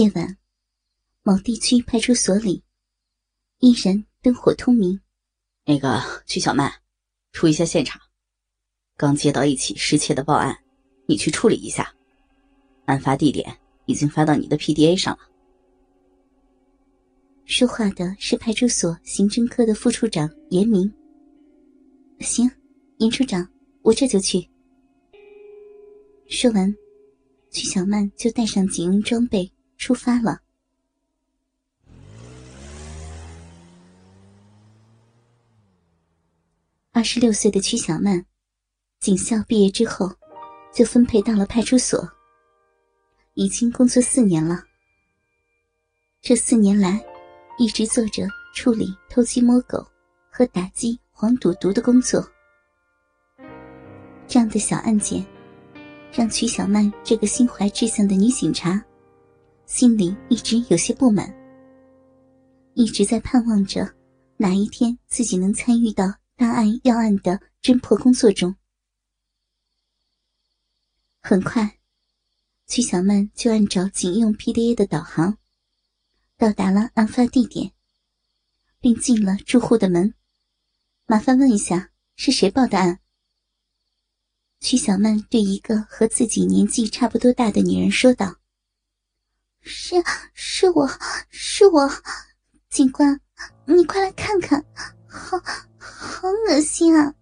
夜晚，某地区派出所里依然灯火通明。那个曲小曼，出一下现场。刚接到一起失窃的报案，你去处理一下。案发地点已经发到你的 PDA 上了。说话的是派出所刑侦科的副处长严明。行，严处长，我这就去。说完，曲小曼就带上警用装备出发了。二十六岁的曲小曼，警校毕业之后，就分配到了派出所。已经工作四年了。这四年来，一直做着处理偷鸡摸狗和打击黄赌毒的工作。这样的小案件，让曲小曼这个心怀志向的女警察，心里一直有些不满，一直在盼望着哪一天自己能参与到大案要案的侦破工作中。很快。曲小曼就按照警用 PDA 的导航，到达了案发地点，并进了住户的门。麻烦问一下，是谁报的案？曲小曼对一个和自己年纪差不多大的女人说道：“是，是我，是我，警官，你快来看看，好好恶心啊！”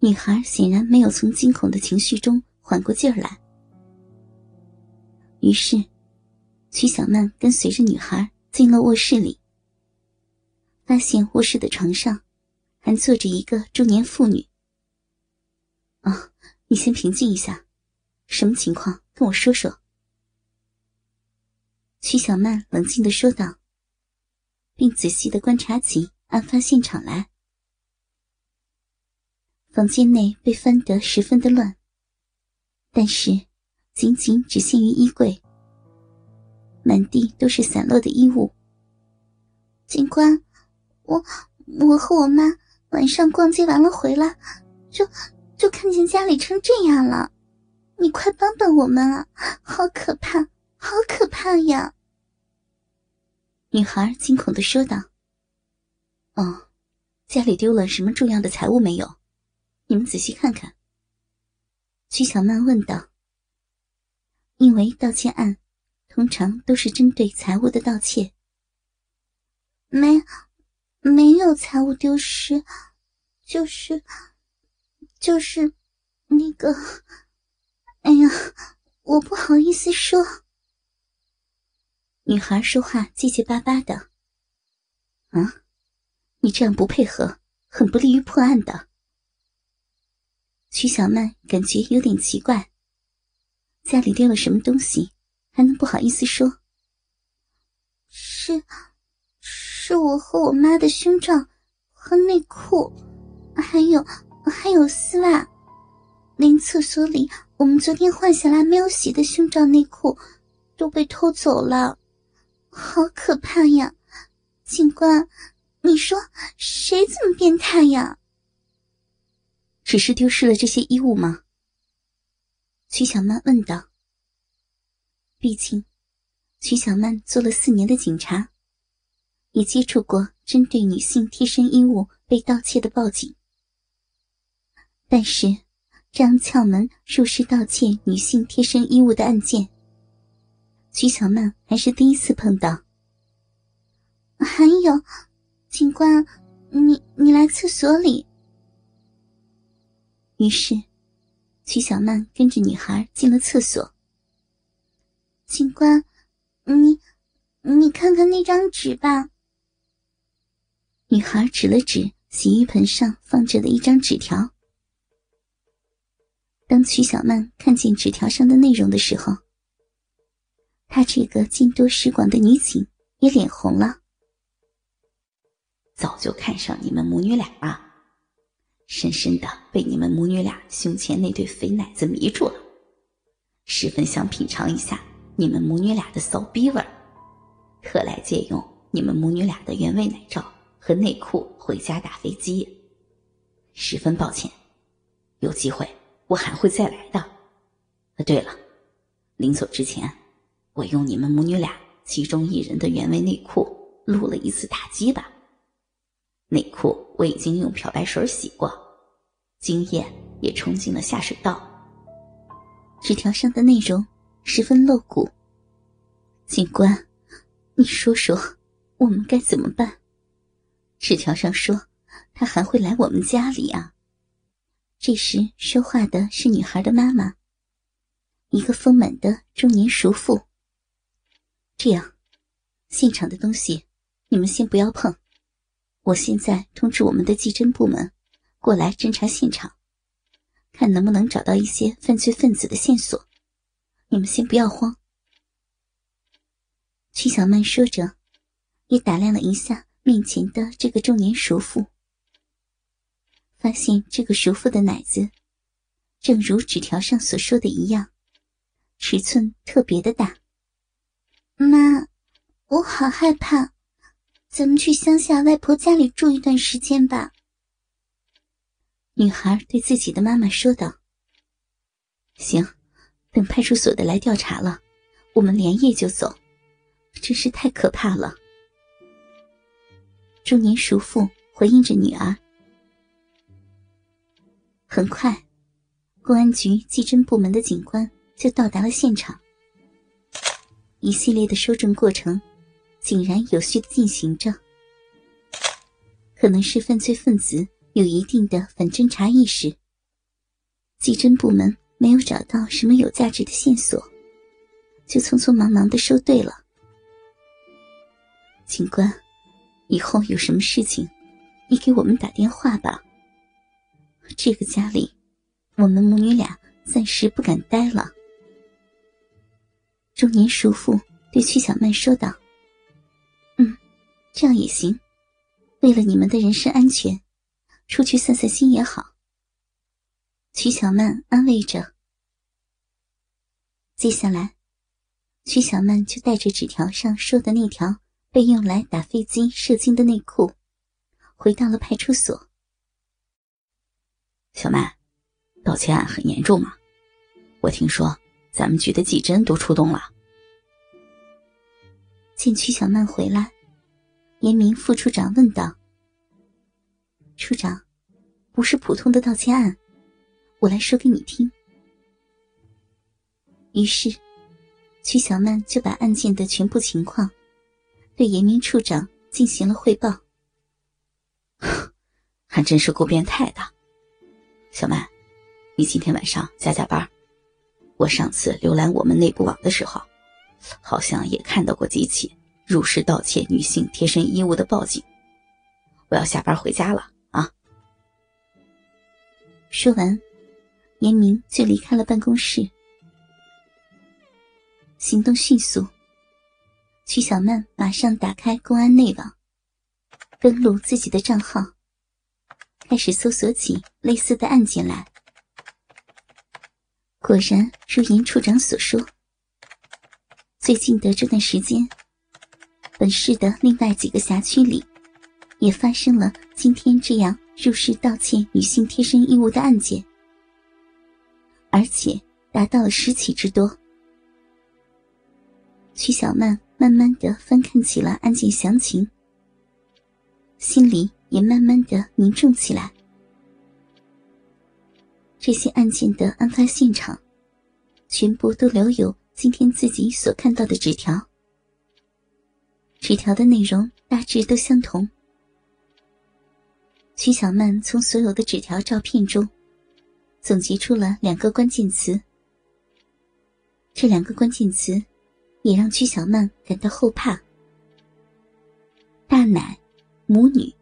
女孩显然没有从惊恐的情绪中缓过劲儿来。于是，曲小曼跟随着女孩进了卧室里，发现卧室的床上还坐着一个中年妇女。啊，你先平静一下，什么情况？跟我说说。曲小曼冷静的说道，并仔细的观察起案发现场来。房间内被翻得十分的乱，但是。仅仅只限于衣柜，满地都是散落的衣物。警官，我我和我妈晚上逛街完了回来，就就看见家里成这样了，你快帮帮我们啊！好可怕，好可怕呀！女孩惊恐的说道。哦，家里丢了什么重要的财物没有？你们仔细看看。曲小曼问道。因为盗窃案通常都是针对财物的盗窃，没没有财物丢失，就是就是那个，哎呀，我不好意思说。女孩说话结结巴巴的，啊，你这样不配合，很不利于破案的。曲小曼感觉有点奇怪。家里丢了什么东西，还能不好意思说？是，是我和我妈的胸罩和内裤，还有还有丝袜，连厕所里我们昨天换下来没有洗的胸罩内裤都被偷走了，好可怕呀！警官，你说谁这么变态呀？只是丢失了这些衣物吗？曲小曼问道：“毕竟，曲小曼做了四年的警察，也接触过针对女性贴身衣物被盗窃的报警。但是，这样撬门入室盗窃女性贴身衣物的案件，曲小曼还是第一次碰到。还有，警官，你你来厕所里。”于是。曲小曼跟着女孩进了厕所。警官，你，你看看那张纸吧。女孩指了指洗浴盆上放着的一张纸条。当曲小曼看见纸条上的内容的时候，她这个见多识广的女警也脸红了。早就看上你们母女俩了。深深的被你们母女俩胸前那对肥奶子迷住了，十分想品尝一下你们母女俩的骚逼味儿，特来借用你们母女俩的原味奶罩和内裤回家打飞机。十分抱歉，有机会我还会再来的。对了，临走之前，我用你们母女俩其中一人的原味内裤录了一次打击吧。内裤我已经用漂白水洗过，精液也冲进了下水道。纸条上的内容十分露骨。警官，你说说，我们该怎么办？纸条上说，他还会来我们家里啊。这时说话的是女孩的妈妈，一个丰满的中年熟妇。这样，现场的东西你们先不要碰，我现在通知我们的技侦部门过来侦查现场，看能不能找到一些犯罪分子的线索。你们先不要慌。曲小曼说着，也打量了一下面前的这个中年熟妇，发现这个熟妇的奶子，正如纸条上所说的一样，尺寸特别的大。妈，我好害怕，咱们去乡下外婆家里住一段时间吧。女孩对自己的妈妈说道：“行，等派出所的来调查了，我们连夜就走。真是太可怕了。”中年叔父回应着女儿。很快，公安局技侦部门的警官就到达了现场。一系列的收证过程，井然有序的进行着。可能是犯罪分子有一定的反侦查意识，技侦部门没有找到什么有价值的线索，就匆匆忙忙的收队了。警官，以后有什么事情，你给我们打电话吧。这个家里，我们母女俩暂时不敢待了。中年叔父对曲小曼说道：“嗯，这样也行。为了你们的人身安全，出去散散心也好。”曲小曼安慰着。接下来，曲小曼就带着纸条上说的那条被用来打飞机射精的内裤，回到了派出所。小曼，盗窃案很严重吗？我听说。咱们局的技侦都出动了。见曲小曼回来，严明副处长问道：“处长，不是普通的盗窃案，我来说给你听。”于是，曲小曼就把案件的全部情况对严明处长进行了汇报。还真是够变态的，小曼，你今天晚上加加班。我上次浏览我们内部网的时候，好像也看到过几起入室盗窃女性贴身衣物的报警。我要下班回家了啊！说完，严明就离开了办公室。行动迅速，曲小曼马上打开公安内网，登录自己的账号，开始搜索起类似的案件来。果然如严处长所说，最近的这段时间，本市的另外几个辖区里，也发生了今天这样入室盗窃女性贴身衣物的案件，而且达到了十起之多。曲小曼慢慢的翻看起了案件详情，心里也慢慢的凝重起来。这些案件的案发现场，全部都留有今天自己所看到的纸条。纸条的内容大致都相同。曲小曼从所有的纸条照片中，总结出了两个关键词。这两个关键词，也让曲小曼感到后怕。大奶，母女。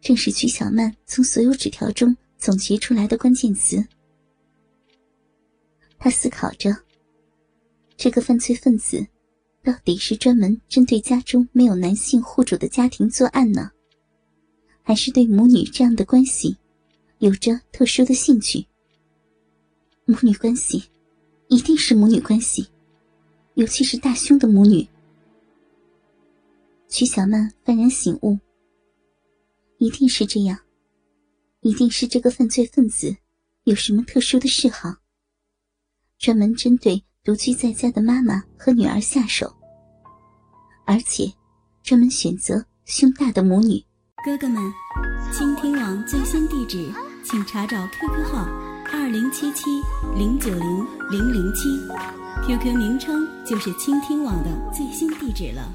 正是曲小曼从所有纸条中。总结出来的关键词。他思考着：这个犯罪分子到底是专门针对家中没有男性户主的家庭作案呢，还是对母女这样的关系有着特殊的兴趣？母女关系，一定是母女关系，尤其是大胸的母女。曲小曼幡然醒悟，一定是这样。一定是这个犯罪分子有什么特殊的嗜好，专门针对独居在家的妈妈和女儿下手，而且专门选择胸大的母女。哥哥们，倾听网最新地址，请查找 QQ 号二零七七零九零零零七，QQ 名称就是倾听网的最新地址了。